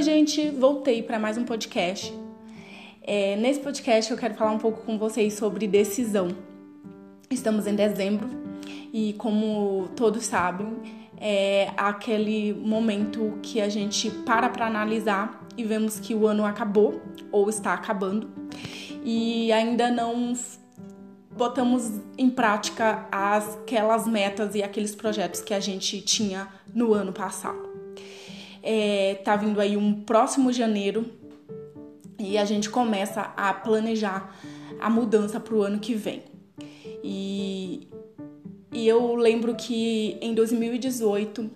Oi, gente, voltei para mais um podcast. É, nesse podcast eu quero falar um pouco com vocês sobre decisão. Estamos em dezembro e, como todos sabem, é aquele momento que a gente para para analisar e vemos que o ano acabou ou está acabando e ainda não botamos em prática as, aquelas metas e aqueles projetos que a gente tinha no ano passado. É, tá vindo aí um próximo janeiro e a gente começa a planejar a mudança para o ano que vem. E, e eu lembro que em 2018,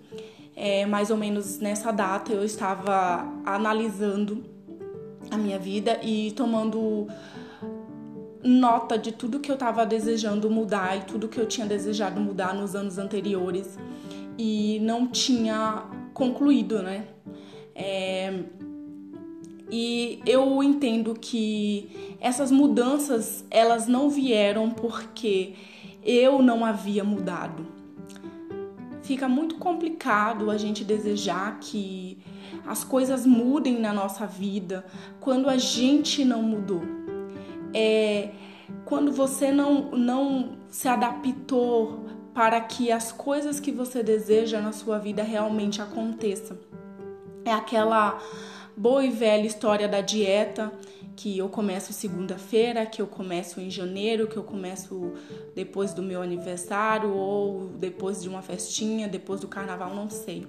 é, mais ou menos nessa data, eu estava analisando a minha vida e tomando nota de tudo que eu estava desejando mudar e tudo que eu tinha desejado mudar nos anos anteriores e não tinha concluído, né? É, e eu entendo que essas mudanças elas não vieram porque eu não havia mudado. Fica muito complicado a gente desejar que as coisas mudem na nossa vida quando a gente não mudou é quando você não, não se adaptou para que as coisas que você deseja na sua vida realmente aconteçam. É aquela boa e velha história da dieta que eu começo segunda-feira, que eu começo em janeiro, que eu começo depois do meu aniversário ou depois de uma festinha, depois do carnaval, não sei.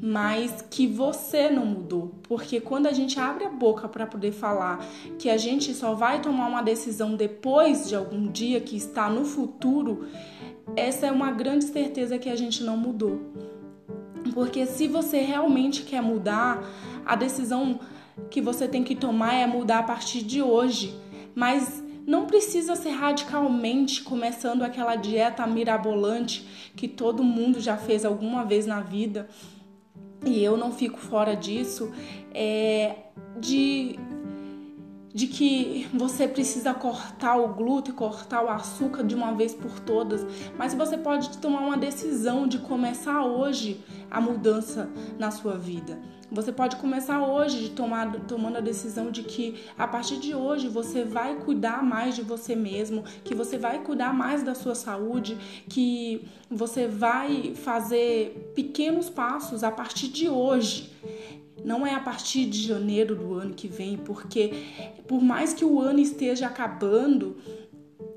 Mas que você não mudou, porque quando a gente abre a boca para poder falar que a gente só vai tomar uma decisão depois de algum dia que está no futuro, essa é uma grande certeza que a gente não mudou. Porque se você realmente quer mudar, a decisão que você tem que tomar é mudar a partir de hoje, mas não precisa ser radicalmente começando aquela dieta mirabolante que todo mundo já fez alguma vez na vida. E eu não fico fora disso, é de de que você precisa cortar o glúten, cortar o açúcar de uma vez por todas, mas você pode tomar uma decisão de começar hoje a mudança na sua vida. Você pode começar hoje de tomar, tomando a decisão de que a partir de hoje você vai cuidar mais de você mesmo, que você vai cuidar mais da sua saúde, que você vai fazer pequenos passos a partir de hoje não é a partir de janeiro do ano que vem, porque por mais que o ano esteja acabando,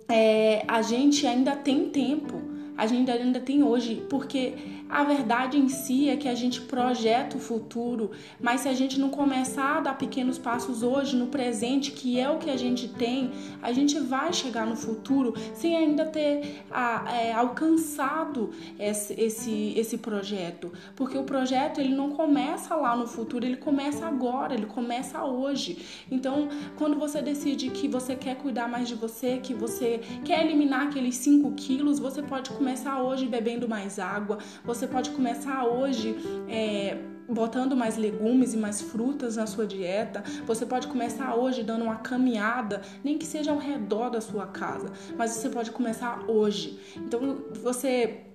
é, a gente ainda tem tempo, a gente ainda tem hoje, porque a verdade em si é que a gente projeta o futuro, mas se a gente não começar a dar pequenos passos hoje, no presente, que é o que a gente tem, a gente vai chegar no futuro sem ainda ter a, é, alcançado esse, esse, esse projeto. Porque o projeto ele não começa lá no futuro, ele começa agora, ele começa hoje. Então, quando você decide que você quer cuidar mais de você, que você quer eliminar aqueles 5 quilos, você pode começar hoje bebendo mais água, você pode começar hoje é, botando mais legumes e mais frutas na sua dieta. Você pode começar hoje dando uma caminhada, nem que seja ao redor da sua casa, mas você pode começar hoje. Então você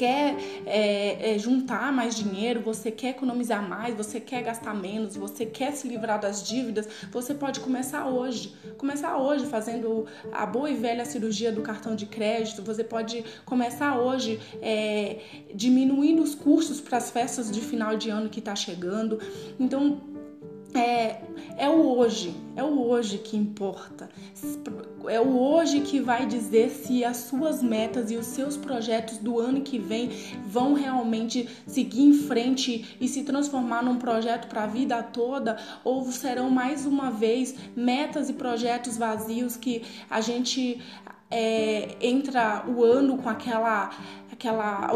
quer é, é, juntar mais dinheiro, você quer economizar mais, você quer gastar menos, você quer se livrar das dívidas, você pode começar hoje. Começar hoje fazendo a boa e velha cirurgia do cartão de crédito, você pode começar hoje é, diminuindo os custos para as festas de final de ano que está chegando. Então, é, é o hoje, é o hoje que importa. É o hoje que vai dizer se as suas metas e os seus projetos do ano que vem vão realmente seguir em frente e se transformar num projeto para a vida toda ou serão mais uma vez metas e projetos vazios que a gente é, entra o ano com aquela aquela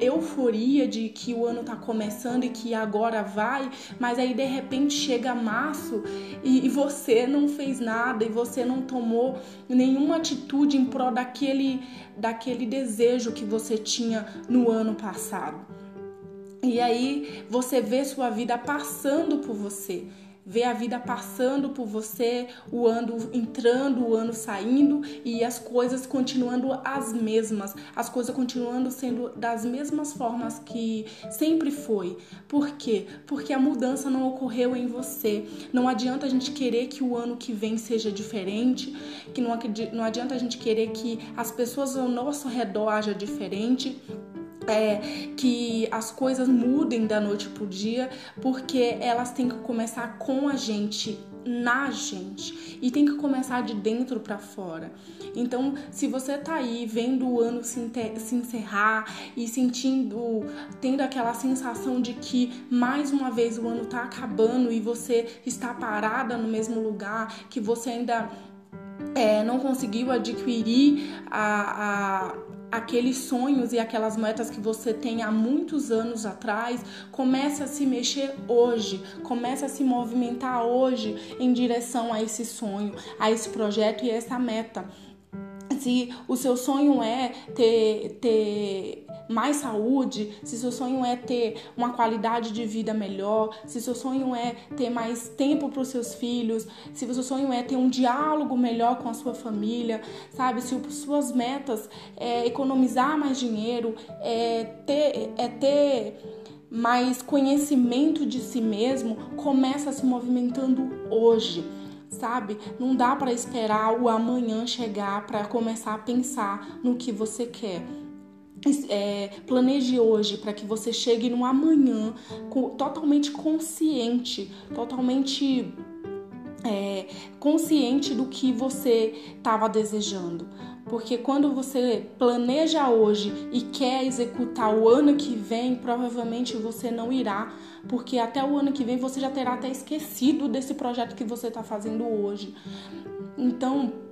euforia de que o ano tá começando e que agora vai, mas aí de repente chega março e, e você não fez nada e você não tomou nenhuma atitude em prol daquele, daquele desejo que você tinha no ano passado. E aí você vê sua vida passando por você ver a vida passando por você, o ano entrando, o ano saindo e as coisas continuando as mesmas, as coisas continuando sendo das mesmas formas que sempre foi. Por quê? Porque a mudança não ocorreu em você. Não adianta a gente querer que o ano que vem seja diferente, que não, não adianta a gente querer que as pessoas ao nosso redor haja diferente é, que as coisas mudem da noite pro dia, porque elas têm que começar com a gente, na gente, e tem que começar de dentro para fora. Então, se você tá aí vendo o ano se, se encerrar e sentindo, tendo aquela sensação de que mais uma vez o ano tá acabando e você está parada no mesmo lugar, que você ainda é, não conseguiu adquirir a, a, aqueles sonhos e aquelas metas que você tem há muitos anos atrás, comece a se mexer hoje, comece a se movimentar hoje em direção a esse sonho, a esse projeto e a essa meta. Se o seu sonho é ter, ter mais saúde, se seu sonho é ter uma qualidade de vida melhor, se seu sonho é ter mais tempo para os seus filhos, se seu sonho é ter um diálogo melhor com a sua família, sabe? Se suas metas é economizar mais dinheiro, é ter, é ter mais conhecimento de si mesmo, começa se movimentando hoje sabe? Não dá para esperar o amanhã chegar para começar a pensar no que você quer é, planeje hoje para que você chegue no amanhã com, totalmente consciente, totalmente é, consciente do que você estava desejando. Porque quando você planeja hoje e quer executar o ano que vem, provavelmente você não irá, porque até o ano que vem você já terá até esquecido desse projeto que você está fazendo hoje. Então,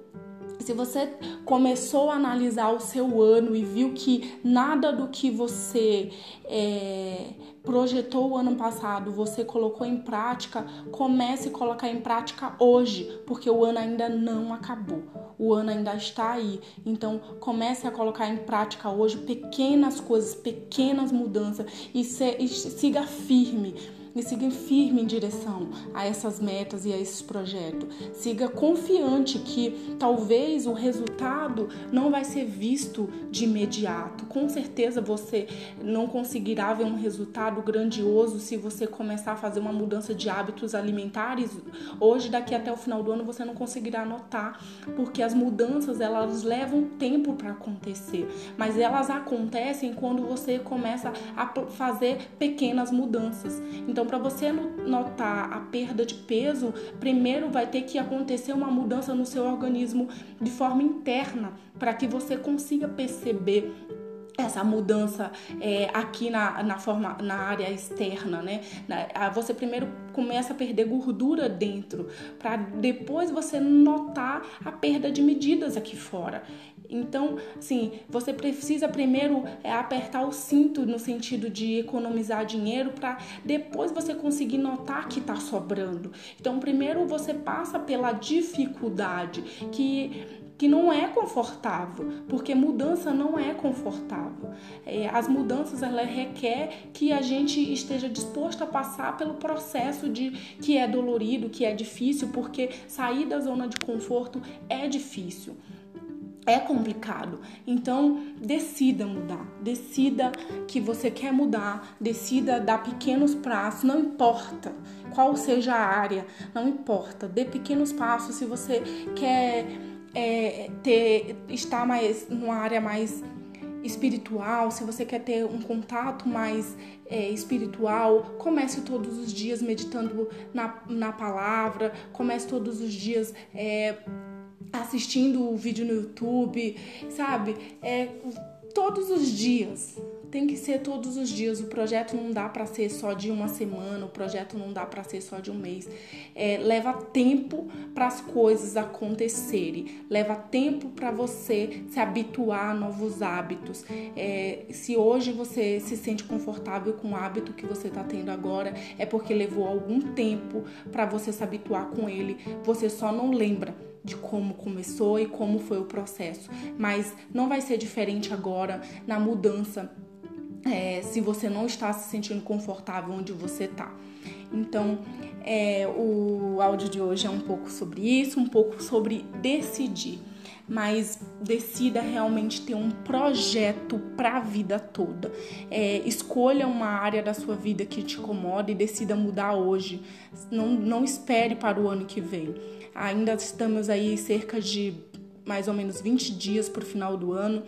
se você começou a analisar o seu ano e viu que nada do que você é, projetou o ano passado você colocou em prática, comece a colocar em prática hoje, porque o ano ainda não acabou. O ano ainda está aí. Então, comece a colocar em prática hoje pequenas coisas, pequenas mudanças e, se, e siga firme e siga firme em direção a essas metas e a esses projetos. Siga confiante que talvez o resultado não vai ser visto de imediato. Com certeza você não conseguirá ver um resultado grandioso se você começar a fazer uma mudança de hábitos alimentares. Hoje, daqui até o final do ano, você não conseguirá notar, porque as mudanças elas levam tempo para acontecer, mas elas acontecem quando você começa a fazer pequenas mudanças. Então, então, para você notar a perda de peso, primeiro vai ter que acontecer uma mudança no seu organismo de forma interna, para que você consiga perceber essa mudança é, aqui na, na forma na área externa, né? Você primeiro começa a perder gordura dentro, para depois você notar a perda de medidas aqui fora. Então, assim, você precisa primeiro é, apertar o cinto no sentido de economizar dinheiro para depois você conseguir notar que está sobrando. Então, primeiro você passa pela dificuldade que que não é confortável, porque mudança não é confortável. É, as mudanças ela requer que a gente esteja disposto a passar pelo processo de que é dolorido, que é difícil, porque sair da zona de conforto é difícil é complicado. Então, decida mudar. Decida que você quer mudar. Decida dar pequenos passos, não importa qual seja a área, não importa. Dê pequenos passos se você quer é, ter estar mais numa área mais espiritual, se você quer ter um contato mais é, espiritual, comece todos os dias meditando na, na palavra, comece todos os dias é, assistindo o vídeo no YouTube, sabe? É, todos os dias. Tem que ser todos os dias. O projeto não dá para ser só de uma semana, o projeto não dá para ser só de um mês. É, leva tempo para as coisas acontecerem, leva tempo para você se habituar a novos hábitos. É, se hoje você se sente confortável com o hábito que você está tendo agora, é porque levou algum tempo para você se habituar com ele. Você só não lembra de como começou e como foi o processo, mas não vai ser diferente agora na mudança é, se você não está se sentindo confortável onde você está. Então, é, o áudio de hoje é um pouco sobre isso, um pouco sobre decidir mas decida realmente ter um projeto para a vida toda. É, escolha uma área da sua vida que te incomoda e decida mudar hoje. Não, não espere para o ano que vem. Ainda estamos aí cerca de mais ou menos 20 dias para o final do ano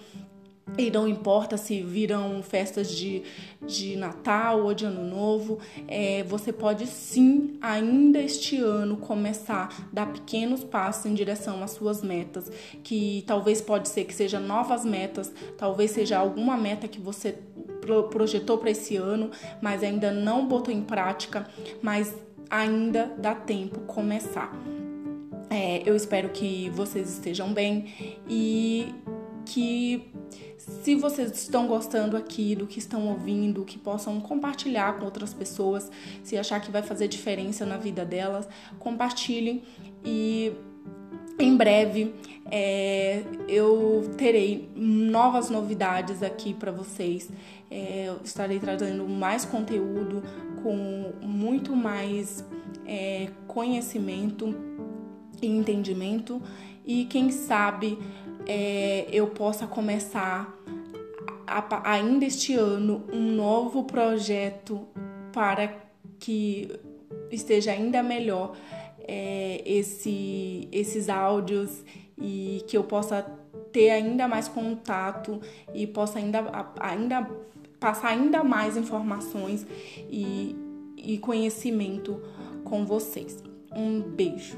e não importa se viram festas de, de Natal ou de Ano Novo, é, você pode sim, ainda este ano, começar a dar pequenos passos em direção às suas metas, que talvez pode ser que seja novas metas, talvez seja alguma meta que você projetou para esse ano, mas ainda não botou em prática, mas ainda dá tempo começar. É, eu espero que vocês estejam bem e que se vocês estão gostando aqui do que estão ouvindo, que possam compartilhar com outras pessoas, se achar que vai fazer diferença na vida delas, compartilhem e em breve é, eu terei novas novidades aqui para vocês. É, estarei trazendo mais conteúdo com muito mais é, conhecimento e entendimento e quem sabe é, eu possa começar a, ainda este ano um novo projeto para que esteja ainda melhor é, esse, esses áudios e que eu possa ter ainda mais contato e possa ainda, ainda passar ainda mais informações e, e conhecimento com vocês. Um beijo.